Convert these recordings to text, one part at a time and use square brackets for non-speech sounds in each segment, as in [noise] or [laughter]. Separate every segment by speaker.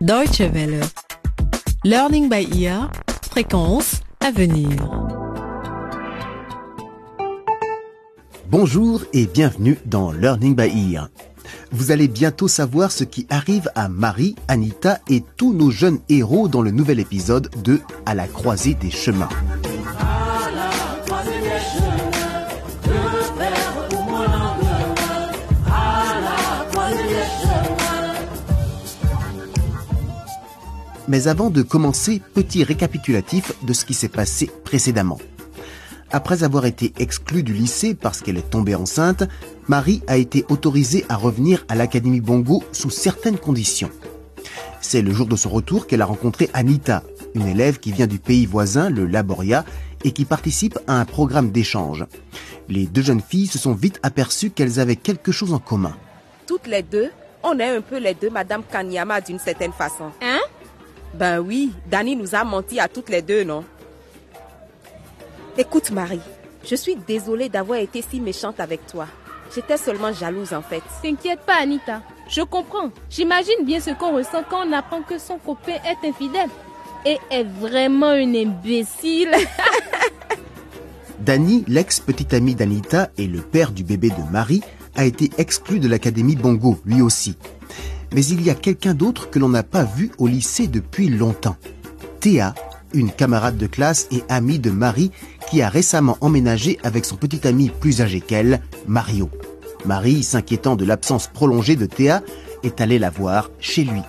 Speaker 1: Deutsche Welle. Learning by ear. Fréquence à venir.
Speaker 2: Bonjour et bienvenue dans Learning by Ear. Vous allez bientôt savoir ce qui arrive à Marie, Anita et tous nos jeunes héros dans le nouvel épisode de À la croisée des chemins. Mais avant de commencer, petit récapitulatif de ce qui s'est passé précédemment. Après avoir été exclue du lycée parce qu'elle est tombée enceinte, Marie a été autorisée à revenir à l'Académie Bongo sous certaines conditions. C'est le jour de son retour qu'elle a rencontré Anita, une élève qui vient du pays voisin, le Laboria, et qui participe à un programme d'échange. Les deux jeunes filles se sont vite aperçues qu'elles avaient quelque chose en commun.
Speaker 3: Toutes les deux, on est un peu les deux Madame Kanyama d'une certaine façon.
Speaker 4: Hein?
Speaker 3: Ben oui, Dani nous a menti à toutes les deux, non? Écoute Marie, je suis désolée d'avoir été si méchante avec toi. J'étais seulement jalouse en fait.
Speaker 4: T'inquiète pas, Anita. Je comprends. J'imagine bien ce qu'on ressent quand on apprend que son copain est infidèle. Et est vraiment une imbécile. [laughs]
Speaker 2: Danny, l'ex-petite amie d'Anita et le père du bébé de Marie, a été exclu de l'Académie Bongo, lui aussi. Mais il y a quelqu'un d'autre que l'on n'a pas vu au lycée depuis longtemps. Théa, une camarade de classe et amie de Marie qui a récemment emménagé avec son petit ami plus âgé qu'elle, Mario. Marie, s'inquiétant de l'absence prolongée de Théa, est allée la voir chez lui.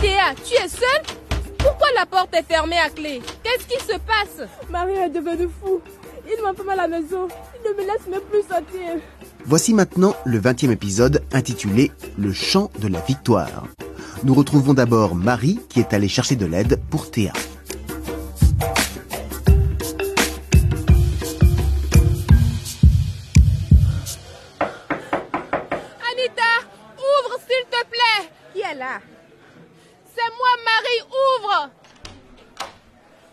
Speaker 4: Théa, tu es seule? Pourquoi la porte est fermée à clé? Qu'est-ce qui se passe?
Speaker 5: Marie est devenue fou. Il m'empêche à la maison. Ne me laisse même plus sortir.
Speaker 2: Voici maintenant le 20e épisode intitulé Le chant de la victoire. Nous retrouvons d'abord Marie qui est allée chercher de l'aide pour Théa.
Speaker 4: Anita, ouvre s'il te plaît
Speaker 3: Qui est là?
Speaker 4: C'est moi, Marie, ouvre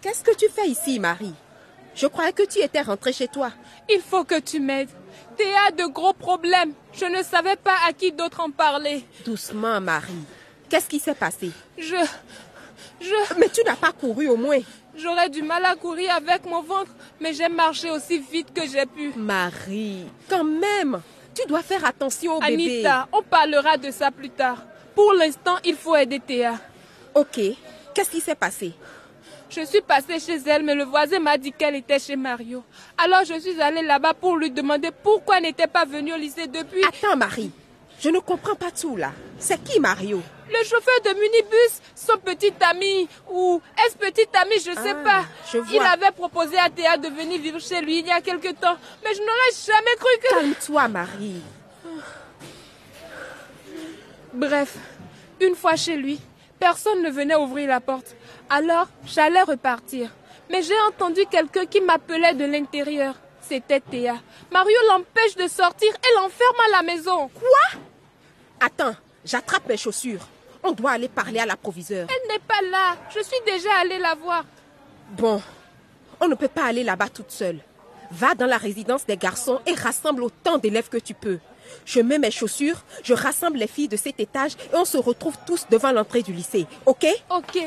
Speaker 3: Qu'est-ce que tu fais ici, Marie? Je croyais que tu étais rentrée chez toi.
Speaker 4: Il faut que tu m'aides. Théa a de gros problèmes. Je ne savais pas à qui d'autre en parler.
Speaker 3: Doucement, Marie. Qu'est-ce qui s'est passé?
Speaker 4: Je... Je...
Speaker 3: Mais tu n'as pas couru au moins.
Speaker 4: J'aurais du mal à courir avec mon ventre, mais j'ai marché aussi vite que j'ai pu.
Speaker 3: Marie, quand même, tu dois faire attention au bébé.
Speaker 4: Anita, on parlera de ça plus tard. Pour l'instant, il faut aider Théa.
Speaker 3: Ok, qu'est-ce qui s'est passé?
Speaker 4: Je suis passée chez elle, mais le voisin m'a dit qu'elle était chez Mario. Alors je suis allée là-bas pour lui demander pourquoi elle n'était pas venue au lycée depuis.
Speaker 3: Attends, Marie, je ne comprends pas tout là. C'est qui Mario?
Speaker 4: Le chauffeur de minibus, son petit ami, ou est-ce petit ami, je sais
Speaker 3: Ah,
Speaker 4: pas.
Speaker 3: je vois.
Speaker 4: Il avait proposé à Théa de venir vivre chez lui il y a quelque temps, mais je n'aurais jamais cru que...
Speaker 3: Calme-toi, Marie.
Speaker 4: Bref, une fois chez lui, personne ne venait ouvrir la porte. Alors, j'allais repartir. Mais j'ai entendu quelqu'un qui m'appelait de l'intérieur. C'était Théa. Mario l'empêche de sortir et l'enferme à la maison.
Speaker 3: Quoi? Attends, j'attrape mes chaussures. On doit aller parler à la proviseure.
Speaker 4: Elle n'est pas là. Je suis déjà allée la voir.
Speaker 3: Bon, on ne peut pas aller là-bas toute seule. Va dans la résidence des garçons et rassemble autant d'élèves que tu peux. Je mets mes chaussures, je rassemble les filles de cet étage et on se retrouve tous devant l'entrée du lycée. Ok?
Speaker 4: Ok.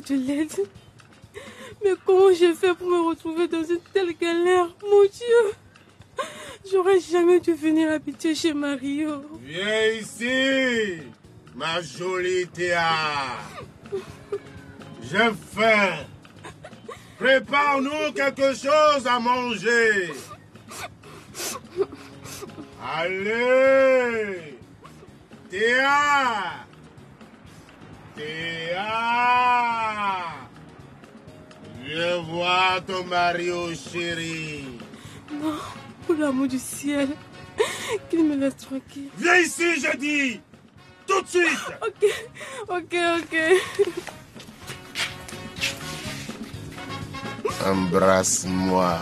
Speaker 5: De l'aide. Mais comment j'ai fait pour me retrouver dans une telle galère? Mon Dieu J'aurais jamais dû venir habiter chez Mario.
Speaker 6: Viens ici, ma jolie Théa. J'ai faim. Prépare-nous quelque chose à manger. Allez, Théa. Théa. Voir ton Mario chéri.
Speaker 5: Non, pour l'amour du ciel, qu'il me laisse tranquille.
Speaker 6: Viens ici, je dis. Tout de suite. [laughs]
Speaker 5: Ok, ok, ok.
Speaker 6: Embrasse-moi.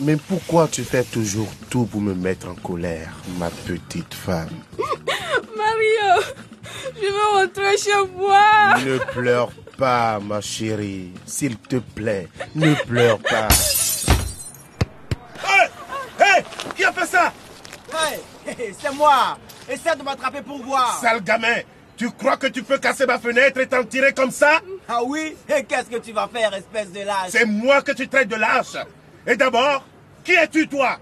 Speaker 6: Mais pourquoi tu fais toujours tout pour me mettre en colère, ma petite femme?
Speaker 5: Je veux rentrer chez moi?
Speaker 6: Ne pleure pas, ma chérie. S'il te plaît, ne pleure pas.
Speaker 7: Hé Hé Qui a fait ça?
Speaker 8: Hey, c'est moi. Essaie de m'attraper pour voir.
Speaker 6: Sale gamin, tu crois que tu peux casser ma fenêtre et t'en tirer comme ça?
Speaker 8: Ah oui? Et qu'est-ce que tu vas faire, espèce de lâche?
Speaker 6: C'est moi que tu traites de lâche. Et d'abord, qui es-tu toi?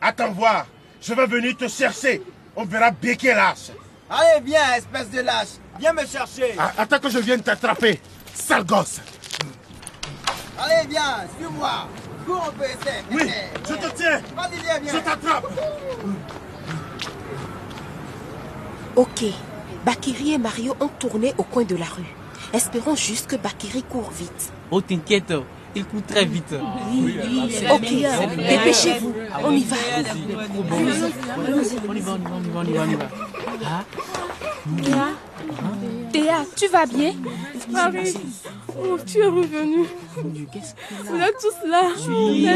Speaker 6: Attends voir, je vais venir te chercher. On verra bien qui est lâche.
Speaker 8: Allez, viens, espèce de lâche. Viens me chercher.
Speaker 6: Ah, Attends que je vienne t'attraper, sale gosse.
Speaker 8: Allez, viens, suis-moi. Cours un peu, essaie.
Speaker 6: Oui, je te tiens.
Speaker 8: Vas-y, viens, viens.
Speaker 6: Je t'attrape.
Speaker 3: Ok. Bakiri et Mario ont tourné au coin de la rue. Espérons juste que Bakiri court vite.
Speaker 9: Oh, t'inquiète, il court très vite.
Speaker 3: Ok, dépêchez-vous. On y va.
Speaker 9: On y va, on y va, on y va, on y va, on y va. Ah,
Speaker 4: Théa Théa, tu vas bien?
Speaker 5: Marie, oh, tu es revenu. Vous êtes tous là.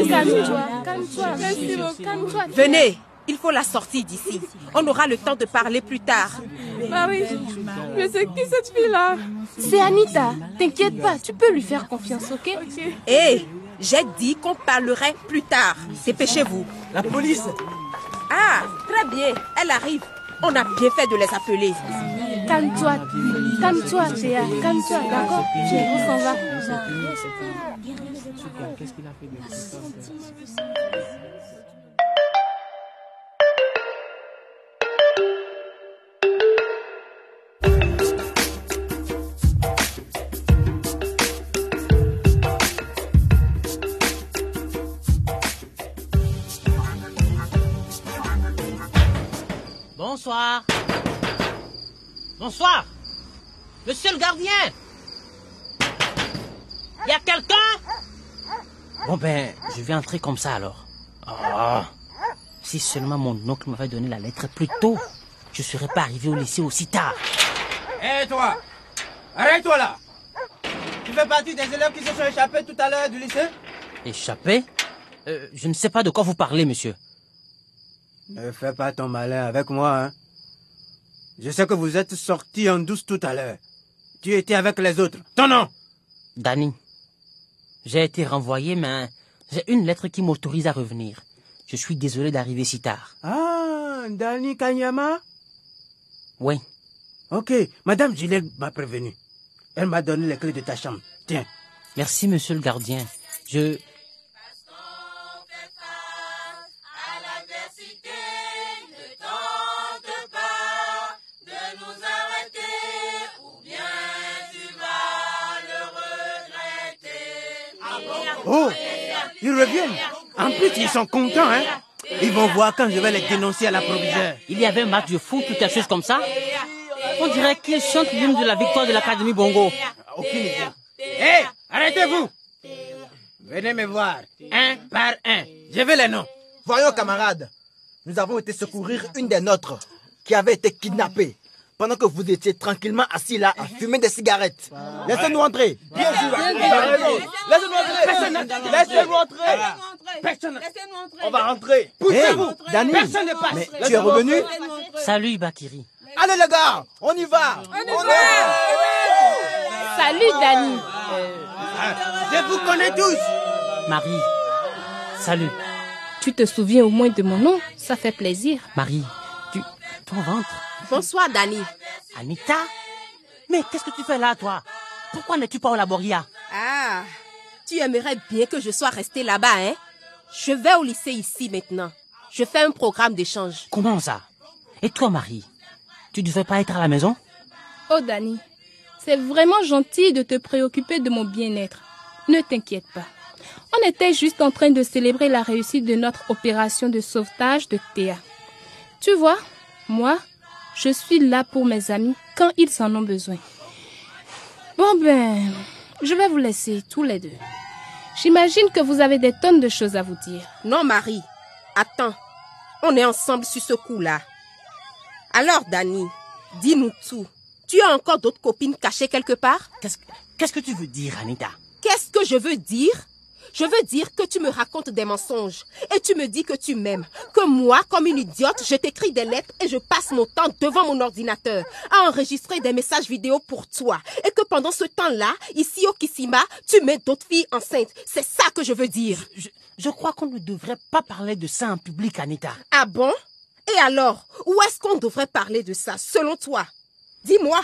Speaker 4: Calme-toi, calme-toi.
Speaker 5: Merci beaucoup.
Speaker 4: Calme-toi.
Speaker 3: Venez. Il faut la sortir d'ici. On aura le temps de parler plus tard.
Speaker 5: Marie, mais c'est qui cette fille-là?
Speaker 4: C'est Anita. T'inquiète pas, tu peux lui faire confiance, ok?
Speaker 3: Hé, j'ai dit qu'on parlerait plus tard. Dépêchez-vous.
Speaker 8: La police
Speaker 3: Ah, très bien. Elle arrive. On a bien fait de les appeler.
Speaker 4: Calme-toi. Calme-toi, Théa. Calme-toi, d'accord? On s'en va.
Speaker 9: Bonsoir. Bonsoir. Monsieur le gardien. Y a quelqu'un? Bon ben, je vais entrer comme ça alors. Ah. Si seulement mon oncle m'avait donné la lettre plus tôt, je serais pas arrivé au lycée aussi tard.
Speaker 8: Hé, toi Arrête-toi là Tu fais partie des élèves qui se sont échappés tout à l'heure du lycée?
Speaker 9: Échappé Euh, Je ne sais pas de quoi vous parlez, monsieur.
Speaker 8: Ne fais pas ton malin avec moi, hein. Je sais que vous êtes sortis en douce tout à l'heure. Tu étais avec les autres. Ton nom?
Speaker 9: Danny, j'ai été renvoyé, mais j'ai une lettre qui m'autorise à revenir. Je suis désolé d'arriver si tard.
Speaker 8: Ah, Dani Kanyama?
Speaker 9: Oui.
Speaker 8: Ok, Madame Gillette m'a prévenu. Elle m'a donné les clés de ta chambre. Tiens.
Speaker 9: Merci, monsieur le gardien. Je...
Speaker 8: Oh, ils reviennent. En plus, ils sont contents, hein. Ils vont voir quand je vais les dénoncer à la proviseure.
Speaker 9: Il y avait un match de foot ou quelque chose comme ça On dirait qu'ils chantent l'hymne de la victoire de l'Académie Bongo.
Speaker 8: Aucune idée. Hé, arrêtez-vous. Venez me voir, un par un. Je veux les noms.
Speaker 10: Voyons, camarades, nous avons été secourir une des nôtres qui avait été kidnappée pendant que vous étiez tranquillement assis là à fumer des cigarettes. Laissez-nous entrer. Bien sûr. Laissez-nous entrer. Laissez-nous entrer.
Speaker 8: Personne.
Speaker 10: On va rentrer. Poussez-vous. Personne ne passe.
Speaker 8: mais
Speaker 10: tu es revenu
Speaker 9: Salut, Bakiri.
Speaker 10: Allez les gars, on y va. On y va.
Speaker 4: Salut, Dani.
Speaker 8: Je vous connais tous.
Speaker 9: Marie. Salut.
Speaker 4: Tu te souviens au moins de mon nom Ça fait plaisir.
Speaker 9: Marie, tu... Ton ventre
Speaker 3: Bonsoir, Danny.
Speaker 9: Anita? Mais qu'est-ce que tu fais là, toi? Pourquoi n'es-tu pas au laboria?
Speaker 3: Ah, tu aimerais bien que je sois restée là-bas, hein? Je vais au lycée ici maintenant. Je fais un programme d'échange.
Speaker 9: Comment ça? Et toi, Marie? Tu devais pas être à la maison?
Speaker 4: Oh, Dani, c'est vraiment gentil de te préoccuper de mon bien-être. Ne t'inquiète pas. On était juste en train de célébrer la réussite de notre opération de sauvetage de Théa. Tu vois, moi, je suis là pour mes amis quand ils en ont besoin. Bon ben, je vais vous laisser tous les deux. J'imagine que vous avez des tonnes de choses à vous dire.
Speaker 3: Non, Marie. Attends. On est ensemble sur ce coup-là. Alors, Danny, Dis-nous tout. Tu as encore d'autres copines cachées quelque part?
Speaker 9: Qu'est-ce qu'est-ce que tu veux dire, Anita?
Speaker 3: Qu'est-ce que je veux dire? Je veux dire que tu me racontes des mensonges et tu me dis que tu m'aimes. Que moi, comme une idiote, je t'écris des lettres et je passe mon temps devant mon ordinateur à enregistrer des messages vidéo pour toi. Et que pendant ce temps-là, ici au Kissima, tu mets d'autres filles enceintes. C'est ça que je veux dire.
Speaker 9: je, je crois qu'on ne devrait pas parler de ça en public, Anita.
Speaker 3: Ah bon? Et alors, où est-ce qu'on devrait parler de ça, selon toi? Dis-moi.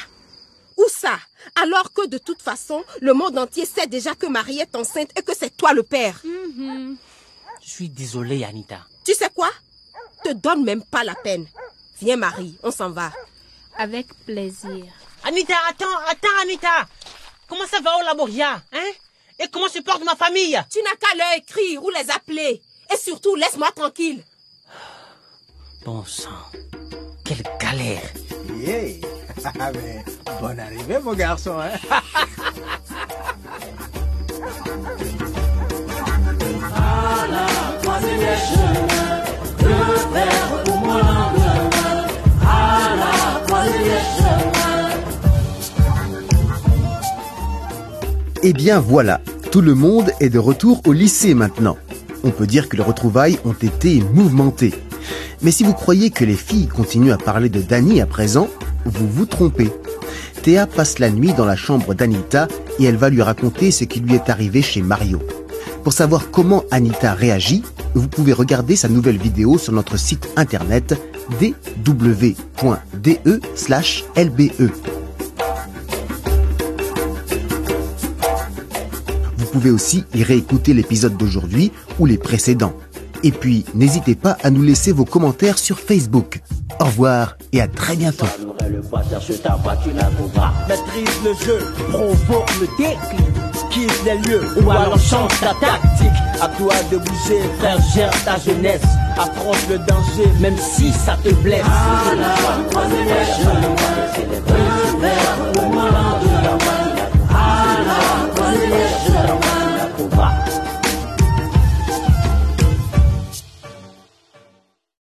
Speaker 3: Où ça? Alors que de toute façon, le monde entier sait déjà que Marie est enceinte et que c'est toi le père.
Speaker 9: Je suis désolé, Anita.
Speaker 3: Tu sais quoi? Te donne même pas la peine. Viens Marie, on s'en va.
Speaker 4: Avec plaisir.
Speaker 9: Anita, attends, attends, Anita Comment ça va au Laboria, hein? Et comment se porte ma famille?
Speaker 3: Tu n'as qu'à leur écrire ou les appeler. Et surtout, laisse-moi tranquille.
Speaker 9: Bon sang, quelle galère
Speaker 8: Yeah. Ah, mais bonne arrivée, mon garçon. Hein?
Speaker 2: Eh bien voilà, tout le monde est de retour au lycée maintenant. On peut dire que les retrouvailles ont été mouvementées. Mais si vous croyez que les filles continuent à parler de Dani à présent, vous vous trompez. Théa passe la nuit dans la chambre d'Anita et elle va lui raconter ce qui lui est arrivé chez Mario. Pour savoir comment Anita réagit, vous pouvez regarder sa nouvelle vidéo sur notre site internet dw.de/lbe. Vous pouvez aussi y réécouter l'épisode d'aujourd'hui ou les précédents. Et puis, n'hésitez pas à nous laisser vos commentaires sur Facebook. Au revoir et à très bientôt.
Speaker 11: Maîtrise le jeu, provoque le déclic, quitte les lieux ou alors change ta tactique. À toi de bouger, frère, gère ta jeunesse. Affronte le danger, même si ça te blesse.